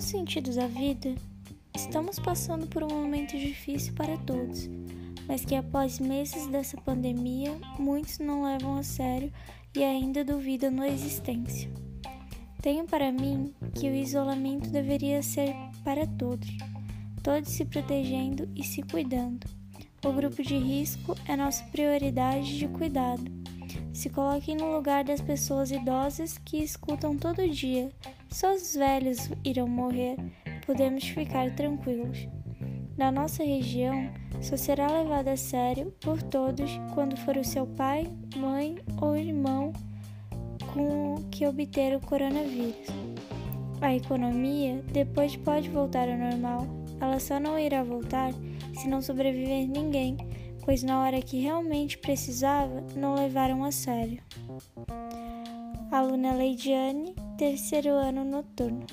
sentidos à vida, estamos passando por um momento difícil para todos, mas que após meses dessa pandemia, muitos não levam a sério e ainda duvidam da existência. Tenho para mim que o isolamento deveria ser para todos, todos se protegendo e se cuidando. O grupo de risco é nossa prioridade de cuidado. Se coloquem no lugar das pessoas idosas que escutam todo dia. Só os velhos irão morrer, podemos ficar tranquilos. Na nossa região, só será levado a sério por todos quando for o seu pai, mãe ou irmão com que obter o coronavírus. A economia depois pode voltar ao normal. Ela só não irá voltar se não sobreviver ninguém, pois na hora que realmente precisava, não levaram a sério. Aluna Leidiane, terceiro ano noturno.